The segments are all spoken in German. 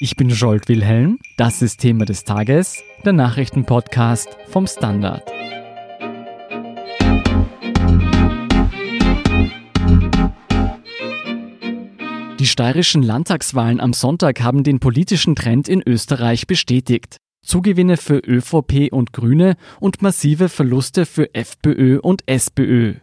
Ich bin Jolt Wilhelm, das ist Thema des Tages, der Nachrichtenpodcast vom Standard. Die steirischen Landtagswahlen am Sonntag haben den politischen Trend in Österreich bestätigt. Zugewinne für ÖVP und Grüne und massive Verluste für FPÖ und SPÖ.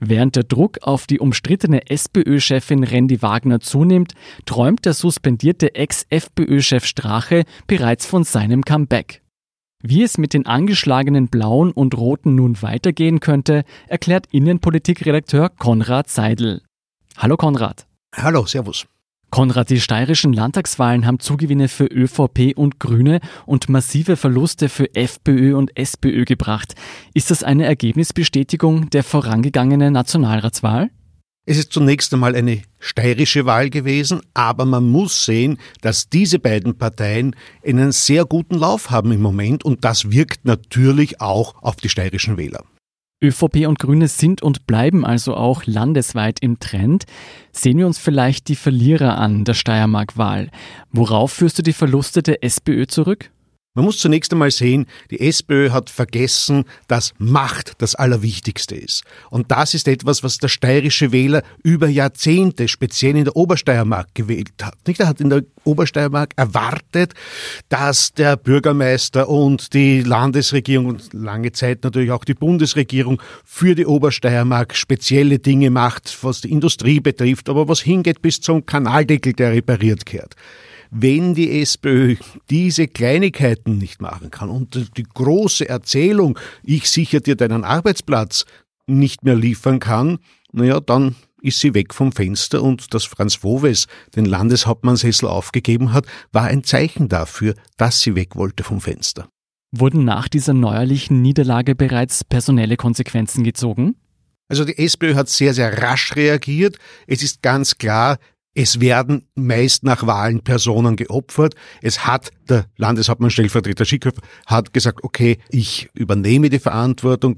Während der Druck auf die umstrittene SPÖ-Chefin Randy Wagner zunimmt, träumt der suspendierte Ex-FPÖ-Chef Strache bereits von seinem Comeback. Wie es mit den angeschlagenen Blauen und Roten nun weitergehen könnte, erklärt Innenpolitikredakteur Konrad Seidel. Hallo Konrad. Hallo, Servus. Konrad, die steirischen Landtagswahlen haben Zugewinne für ÖVP und Grüne und massive Verluste für FPÖ und SPÖ gebracht. Ist das eine Ergebnisbestätigung der vorangegangenen Nationalratswahl? Es ist zunächst einmal eine steirische Wahl gewesen, aber man muss sehen, dass diese beiden Parteien einen sehr guten Lauf haben im Moment und das wirkt natürlich auch auf die steirischen Wähler. ÖVP und Grüne sind und bleiben also auch landesweit im Trend. Sehen wir uns vielleicht die Verlierer an der Steiermark-Wahl. Worauf führst du die Verluste der SPÖ zurück? Man muss zunächst einmal sehen, die SPÖ hat vergessen, dass Macht das Allerwichtigste ist. Und das ist etwas, was der steirische Wähler über Jahrzehnte, speziell in der Obersteiermark, gewählt hat. Nicht? Er hat in der Obersteiermark erwartet, dass der Bürgermeister und die Landesregierung und lange Zeit natürlich auch die Bundesregierung für die Obersteiermark spezielle Dinge macht, was die Industrie betrifft, aber was hingeht bis zum Kanaldeckel, der repariert kehrt wenn die SPÖ diese Kleinigkeiten nicht machen kann und die große Erzählung, ich sichere dir deinen Arbeitsplatz, nicht mehr liefern kann, naja, dann ist sie weg vom Fenster und dass Franz Woves den Landeshauptmannsessel aufgegeben hat, war ein Zeichen dafür, dass sie weg wollte vom Fenster. Wurden nach dieser neuerlichen Niederlage bereits personelle Konsequenzen gezogen? Also die SPÖ hat sehr, sehr rasch reagiert. Es ist ganz klar, es werden meist nach Wahlen Personen geopfert. Es hat der Landeshauptmann Stellvertreter Schickhöfer hat gesagt, okay, ich übernehme die Verantwortung,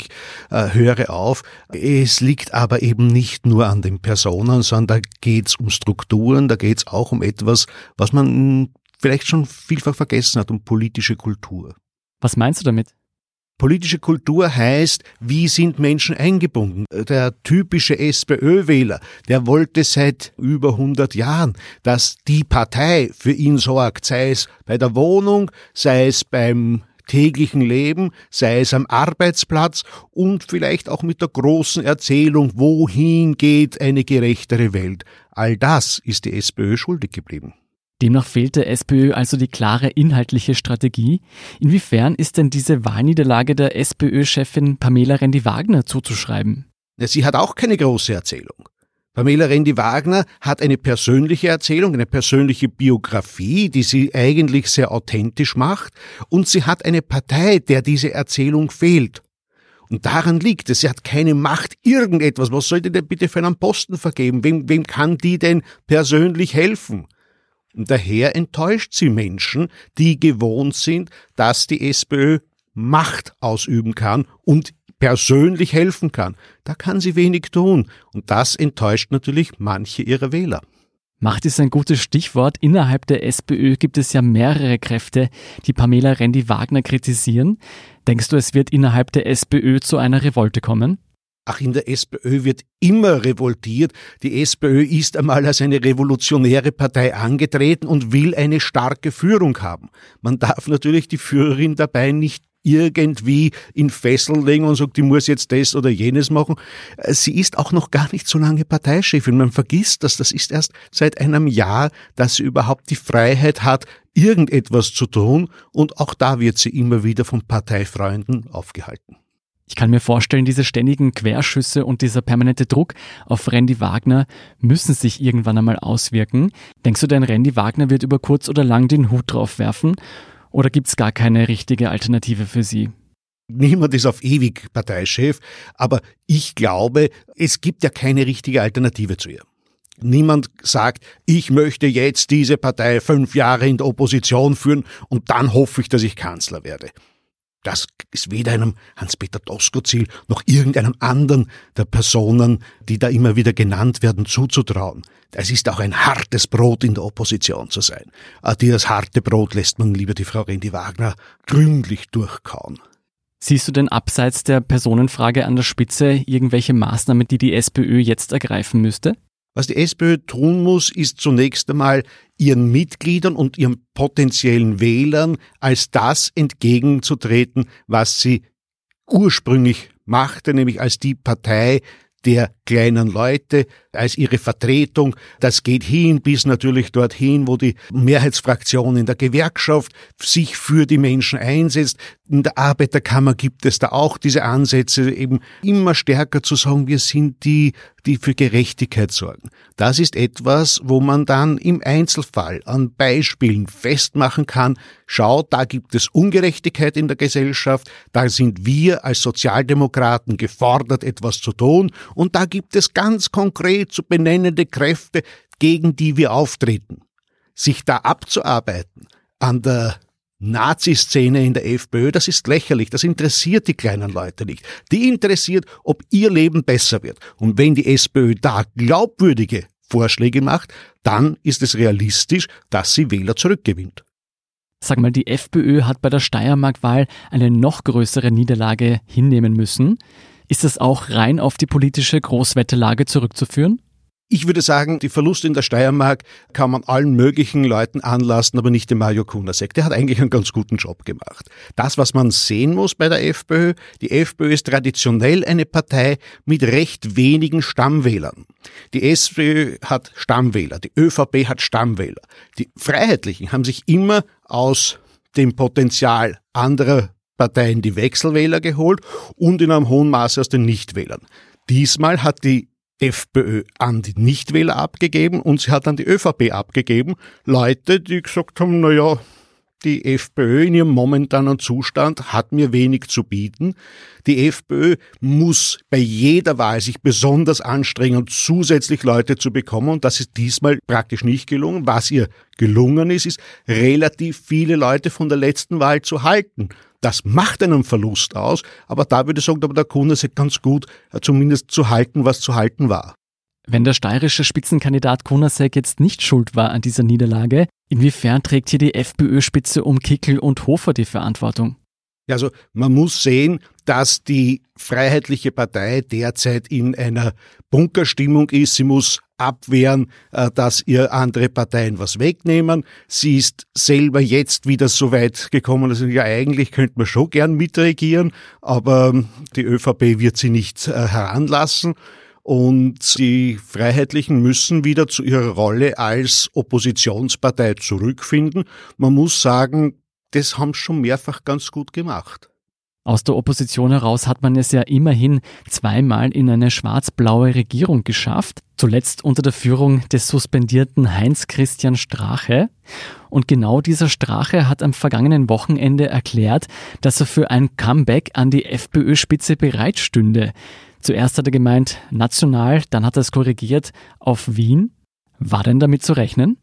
äh, höre auf. Es liegt aber eben nicht nur an den Personen, sondern da geht's um Strukturen, da geht's auch um etwas, was man vielleicht schon vielfach vergessen hat, um politische Kultur. Was meinst du damit? Politische Kultur heißt, wie sind Menschen eingebunden? Der typische SPÖ-Wähler, der wollte seit über 100 Jahren, dass die Partei für ihn sorgt, sei es bei der Wohnung, sei es beim täglichen Leben, sei es am Arbeitsplatz und vielleicht auch mit der großen Erzählung, wohin geht eine gerechtere Welt. All das ist die SPÖ schuldig geblieben. Demnach fehlt der SPÖ also die klare inhaltliche Strategie. Inwiefern ist denn diese Wahlniederlage der SPÖ-Chefin Pamela Rendi-Wagner zuzuschreiben? Sie hat auch keine große Erzählung. Pamela Rendi-Wagner hat eine persönliche Erzählung, eine persönliche Biografie, die sie eigentlich sehr authentisch macht, und sie hat eine Partei, der diese Erzählung fehlt. Und daran liegt es, sie hat keine Macht, irgendetwas. Was soll die denn bitte für einen Posten vergeben? Wem, wem kann die denn persönlich helfen? Daher enttäuscht sie Menschen, die gewohnt sind, dass die SPÖ Macht ausüben kann und persönlich helfen kann. Da kann sie wenig tun. Und das enttäuscht natürlich manche ihrer Wähler. Macht ist ein gutes Stichwort. Innerhalb der SPÖ gibt es ja mehrere Kräfte, die Pamela Rendi-Wagner kritisieren. Denkst du, es wird innerhalb der SPÖ zu einer Revolte kommen? Ach, in der SPÖ wird immer revoltiert. Die SPÖ ist einmal als eine revolutionäre Partei angetreten und will eine starke Führung haben. Man darf natürlich die Führerin dabei nicht irgendwie in Fessel legen und sagt, die muss jetzt das oder jenes machen. Sie ist auch noch gar nicht so lange Parteichefin. Man vergisst das. Das ist erst seit einem Jahr, dass sie überhaupt die Freiheit hat, irgendetwas zu tun. Und auch da wird sie immer wieder von Parteifreunden aufgehalten. Ich kann mir vorstellen, diese ständigen Querschüsse und dieser permanente Druck auf Randy Wagner müssen sich irgendwann einmal auswirken. Denkst du denn, Randy Wagner wird über kurz oder lang den Hut drauf werfen? Oder gibt es gar keine richtige Alternative für sie? Niemand ist auf ewig Parteichef, aber ich glaube, es gibt ja keine richtige Alternative zu ihr. Niemand sagt, ich möchte jetzt diese Partei fünf Jahre in der Opposition führen und dann hoffe ich, dass ich Kanzler werde. Das ist weder einem Hans-Peter Doskozil noch irgendeinem anderen der Personen, die da immer wieder genannt werden, zuzutrauen. Es ist auch ein hartes Brot in der Opposition zu sein. Dieses harte Brot lässt man lieber die Frau Rendi Wagner gründlich durchkauen. Siehst du denn abseits der Personenfrage an der Spitze irgendwelche Maßnahmen, die die SPÖ jetzt ergreifen müsste? Was die SPÖ tun muss, ist zunächst einmal ihren Mitgliedern und ihren potenziellen Wählern als das entgegenzutreten, was sie ursprünglich machte, nämlich als die Partei der kleinen Leute, als ihre Vertretung. Das geht hin bis natürlich dorthin, wo die Mehrheitsfraktion in der Gewerkschaft sich für die Menschen einsetzt. In der Arbeiterkammer gibt es da auch diese Ansätze, eben immer stärker zu sagen, wir sind die, die für Gerechtigkeit sorgen. Das ist etwas, wo man dann im Einzelfall an Beispielen festmachen kann, schau, da gibt es Ungerechtigkeit in der Gesellschaft, da sind wir als Sozialdemokraten gefordert, etwas zu tun, und da gibt es ganz konkret zu benennende Kräfte, gegen die wir auftreten. Sich da abzuarbeiten an der Nazi-Szene in der FPÖ, das ist lächerlich, das interessiert die kleinen Leute nicht. Die interessiert, ob ihr Leben besser wird. Und wenn die SPÖ da glaubwürdige Vorschläge macht, dann ist es realistisch, dass sie Wähler zurückgewinnt. Sag mal, die FPÖ hat bei der Steiermark-Wahl eine noch größere Niederlage hinnehmen müssen. Ist das auch rein auf die politische Großwetterlage zurückzuführen? Ich würde sagen, die Verluste in der Steiermark kann man allen möglichen Leuten anlassen, aber nicht dem Mario Kunasek. Der hat eigentlich einen ganz guten Job gemacht. Das, was man sehen muss bei der FPÖ, die FPÖ ist traditionell eine Partei mit recht wenigen Stammwählern. Die SPÖ hat Stammwähler, die ÖVP hat Stammwähler. Die Freiheitlichen haben sich immer aus dem Potenzial anderer Parteien die Wechselwähler geholt und in einem hohen Maße aus den Nichtwählern. Diesmal hat die FPÖ an die Nichtwähler abgegeben und sie hat an die ÖVP abgegeben. Leute, die gesagt haben, na ja, die FPÖ in ihrem momentanen Zustand hat mir wenig zu bieten. Die FPÖ muss bei jeder Wahl sich besonders anstrengen, zusätzlich Leute zu bekommen. Und das ist diesmal praktisch nicht gelungen. Was ihr gelungen ist, ist relativ viele Leute von der letzten Wahl zu halten. Das macht einen Verlust aus, aber da würde ich sagen, aber der Kunde ist ganz gut, äh, zumindest zu halten, was zu halten war. Wenn der steirische Spitzenkandidat Kunasek jetzt nicht schuld war an dieser Niederlage, inwiefern trägt hier die FPÖ-Spitze um Kickel und Hofer die Verantwortung? Also man muss sehen, dass die Freiheitliche Partei derzeit in einer Bunkerstimmung ist. Sie muss abwehren, äh, dass ihr andere Parteien was wegnehmen. Sie ist selber jetzt wieder so weit gekommen, dass sie ja eigentlich könnte man schon gern mitregieren, aber die ÖVP wird sie nicht äh, heranlassen. Und die Freiheitlichen müssen wieder zu ihrer Rolle als Oppositionspartei zurückfinden. Man muss sagen, das haben sie schon mehrfach ganz gut gemacht. Aus der Opposition heraus hat man es ja immerhin zweimal in eine schwarz-blaue Regierung geschafft, zuletzt unter der Führung des suspendierten Heinz-Christian Strache. Und genau dieser Strache hat am vergangenen Wochenende erklärt, dass er für ein Comeback an die FPÖ-Spitze bereitstünde. Zuerst hat er gemeint, national, dann hat er es korrigiert auf Wien. War denn damit zu rechnen?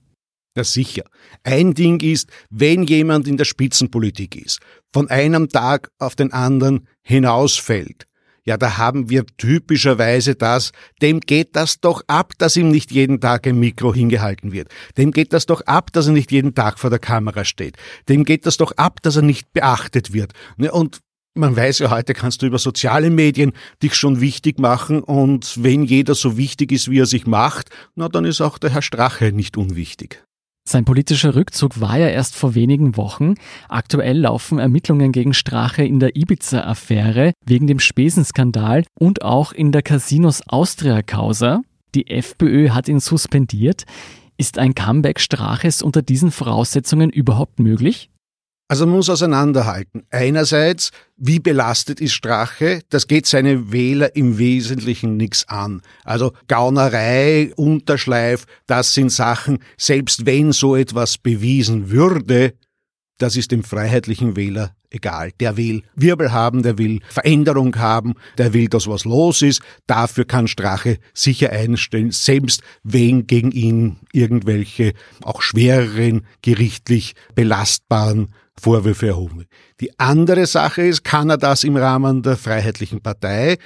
Ja, sicher. Ein Ding ist, wenn jemand in der Spitzenpolitik ist, von einem Tag auf den anderen hinausfällt, ja, da haben wir typischerweise das, dem geht das doch ab, dass ihm nicht jeden Tag ein Mikro hingehalten wird. Dem geht das doch ab, dass er nicht jeden Tag vor der Kamera steht. Dem geht das doch ab, dass er nicht beachtet wird. Ne, und man weiß ja, heute kannst du über soziale Medien dich schon wichtig machen und wenn jeder so wichtig ist, wie er sich macht, na dann ist auch der Herr Strache nicht unwichtig. Sein politischer Rückzug war ja erst vor wenigen Wochen. Aktuell laufen Ermittlungen gegen Strache in der Ibiza-Affäre wegen dem Spesenskandal und auch in der Casinos Austria-Causa. Die FPÖ hat ihn suspendiert. Ist ein Comeback Straches unter diesen Voraussetzungen überhaupt möglich? Also man muss auseinanderhalten. Einerseits, wie belastet ist Strache? Das geht seine Wähler im Wesentlichen nichts an. Also Gaunerei, Unterschleif, das sind Sachen, selbst wenn so etwas bewiesen würde, das ist dem freiheitlichen Wähler egal. Der will Wirbel haben, der will Veränderung haben, der will, dass was los ist. Dafür kann Strache sicher einstellen, selbst wenn gegen ihn irgendwelche auch schwereren, gerichtlich belastbaren Vorwürfe erhoben. Die andere Sache ist, kann er das im Rahmen der Freiheitlichen Partei?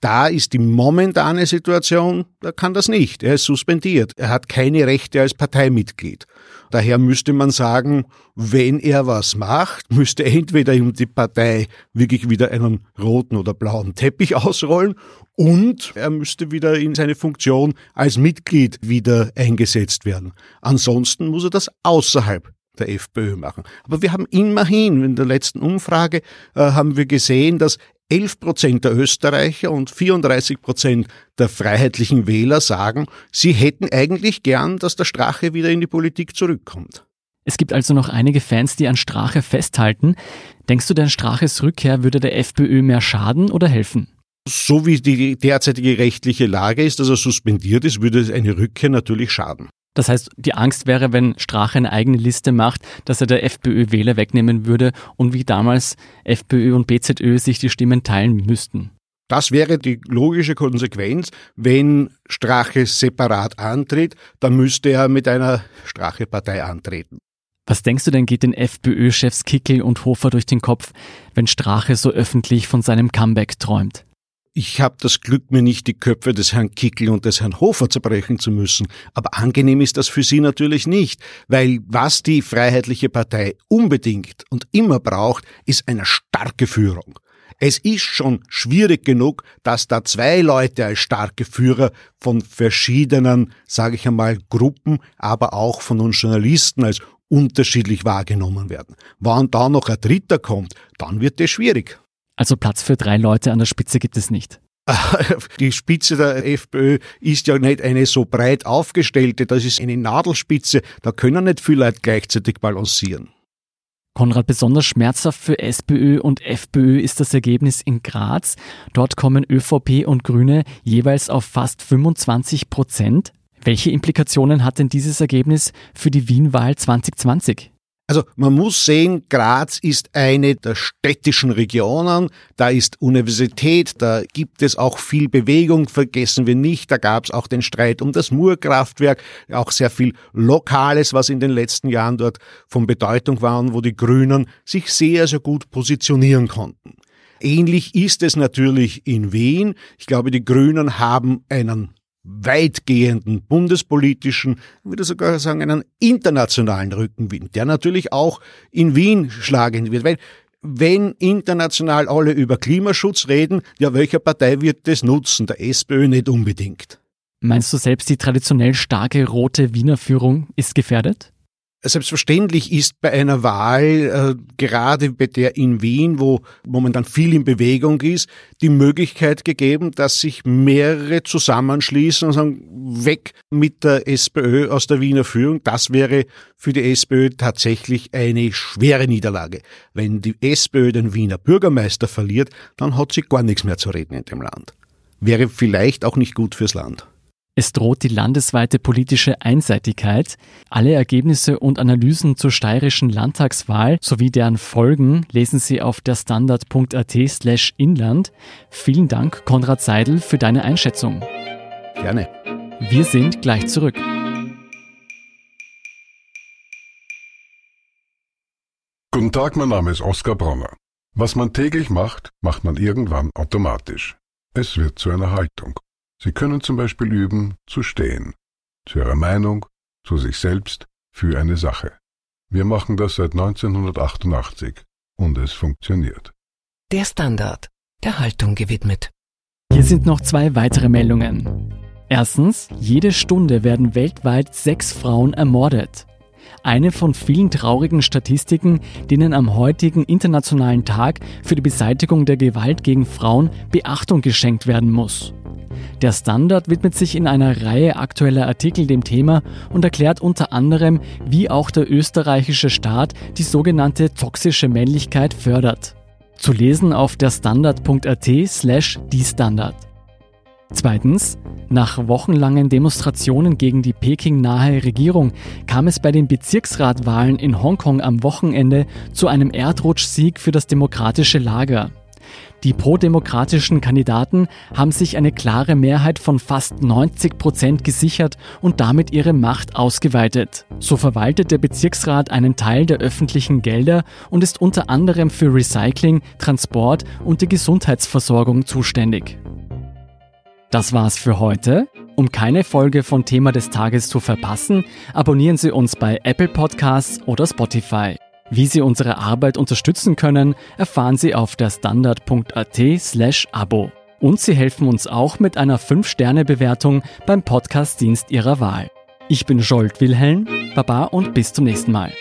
Da ist die momentane Situation, er kann das nicht. Er ist suspendiert. Er hat keine Rechte als Parteimitglied. Daher müsste man sagen, wenn er was macht, müsste entweder ihm die Partei wirklich wieder einen roten oder blauen Teppich ausrollen und er müsste wieder in seine Funktion als Mitglied wieder eingesetzt werden. Ansonsten muss er das außerhalb der FPÖ machen. Aber wir haben immerhin, in der letzten Umfrage äh, haben wir gesehen, dass 11 Prozent der Österreicher und 34 Prozent der freiheitlichen Wähler sagen, sie hätten eigentlich gern, dass der Strache wieder in die Politik zurückkommt. Es gibt also noch einige Fans, die an Strache festhalten. Denkst du, denn Straches Rückkehr würde der FPÖ mehr schaden oder helfen? So wie die derzeitige rechtliche Lage ist, dass er suspendiert ist, würde eine Rückkehr natürlich schaden. Das heißt, die Angst wäre, wenn Strache eine eigene Liste macht, dass er der FPÖ Wähler wegnehmen würde und wie damals FPÖ und BZÖ sich die Stimmen teilen müssten. Das wäre die logische Konsequenz. Wenn Strache separat antritt, dann müsste er mit einer Strache-Partei antreten. Was denkst du denn geht den FPÖ-Chefs Kickel und Hofer durch den Kopf, wenn Strache so öffentlich von seinem Comeback träumt? Ich habe das Glück, mir nicht die Köpfe des Herrn Kickel und des Herrn Hofer zerbrechen zu müssen. Aber angenehm ist das für Sie natürlich nicht, weil was die Freiheitliche Partei unbedingt und immer braucht, ist eine starke Führung. Es ist schon schwierig genug, dass da zwei Leute als starke Führer von verschiedenen, sage ich einmal, Gruppen, aber auch von uns Journalisten als unterschiedlich wahrgenommen werden. Wann da noch ein Dritter kommt, dann wird es schwierig. Also Platz für drei Leute an der Spitze gibt es nicht. Die Spitze der FPÖ ist ja nicht eine so breit aufgestellte, das ist eine Nadelspitze, da können nicht viele Leute gleichzeitig balancieren. Konrad, besonders schmerzhaft für SPÖ und FPÖ ist das Ergebnis in Graz. Dort kommen ÖVP und Grüne jeweils auf fast 25 Prozent. Welche Implikationen hat denn dieses Ergebnis für die Wien-Wahl 2020? Also man muss sehen, Graz ist eine der städtischen Regionen, da ist Universität, da gibt es auch viel Bewegung, vergessen wir nicht, da gab es auch den Streit um das Murkraftwerk, auch sehr viel Lokales, was in den letzten Jahren dort von Bedeutung war und wo die Grünen sich sehr, sehr gut positionieren konnten. Ähnlich ist es natürlich in Wien. Ich glaube, die Grünen haben einen weitgehenden bundespolitischen, würde sogar sagen, einen internationalen Rückenwind, der natürlich auch in Wien schlagen wird, weil wenn international alle über Klimaschutz reden, ja, welcher Partei wird das nutzen? Der SPÖ nicht unbedingt. Meinst du selbst, die traditionell starke rote Wiener Führung ist gefährdet? Selbstverständlich ist bei einer Wahl, äh, gerade bei der in Wien, wo momentan viel in Bewegung ist, die Möglichkeit gegeben, dass sich mehrere zusammenschließen und sagen, weg mit der SPÖ aus der Wiener Führung. Das wäre für die SPÖ tatsächlich eine schwere Niederlage. Wenn die SPÖ den Wiener Bürgermeister verliert, dann hat sie gar nichts mehr zu reden in dem Land. Wäre vielleicht auch nicht gut fürs Land. Es droht die landesweite politische Einseitigkeit. Alle Ergebnisse und Analysen zur steirischen Landtagswahl sowie deren Folgen lesen Sie auf der Standard.at slash Inland. Vielen Dank, Konrad Seidel, für deine Einschätzung. Gerne. Wir sind gleich zurück. Guten Tag, mein Name ist Oskar Bronner. Was man täglich macht, macht man irgendwann automatisch. Es wird zu einer Haltung. Sie können zum Beispiel üben, zu stehen, zu Ihrer Meinung, zu sich selbst, für eine Sache. Wir machen das seit 1988 und es funktioniert. Der Standard, der Haltung gewidmet. Hier sind noch zwei weitere Meldungen. Erstens, jede Stunde werden weltweit sechs Frauen ermordet. Eine von vielen traurigen Statistiken, denen am heutigen Internationalen Tag für die Beseitigung der Gewalt gegen Frauen Beachtung geschenkt werden muss. Der Standard widmet sich in einer Reihe aktueller Artikel dem Thema und erklärt unter anderem, wie auch der österreichische Staat die sogenannte toxische Männlichkeit fördert. Zu lesen auf der Standard.at slash die Standard. Zweitens, nach wochenlangen Demonstrationen gegen die Peking-nahe Regierung kam es bei den Bezirksratwahlen in Hongkong am Wochenende zu einem Erdrutschsieg für das demokratische Lager. Die prodemokratischen Kandidaten haben sich eine klare Mehrheit von fast 90 Prozent gesichert und damit ihre Macht ausgeweitet. So verwaltet der Bezirksrat einen Teil der öffentlichen Gelder und ist unter anderem für Recycling, Transport und die Gesundheitsversorgung zuständig. Das war's für heute. Um keine Folge von Thema des Tages zu verpassen, abonnieren Sie uns bei Apple Podcasts oder Spotify. Wie Sie unsere Arbeit unterstützen können, erfahren Sie auf der standard.at slash Abo. Und Sie helfen uns auch mit einer 5-Sterne-Bewertung beim Podcast-Dienst Ihrer Wahl. Ich bin Scholt Wilhelm, Baba und bis zum nächsten Mal.